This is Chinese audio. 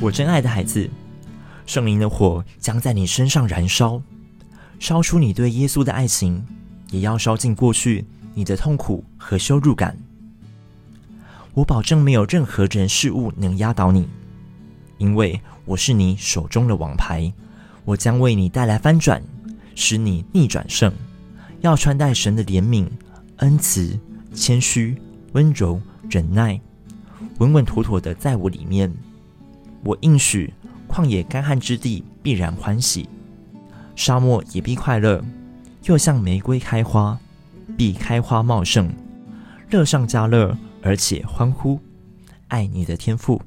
我真爱的孩子，圣灵的火将在你身上燃烧，烧出你对耶稣的爱情，也要烧尽过去你的痛苦和羞辱感。我保证没有任何人事物能压倒你，因为我是你手中的王牌，我将为你带来翻转，使你逆转胜。要穿戴神的怜悯、恩慈、谦虚、温柔、忍耐，稳稳妥妥的在我里面。我应许，旷野干旱之地必然欢喜，沙漠也必快乐，又像玫瑰开花，必开花茂盛，乐上加乐，而且欢呼。爱你的天赋。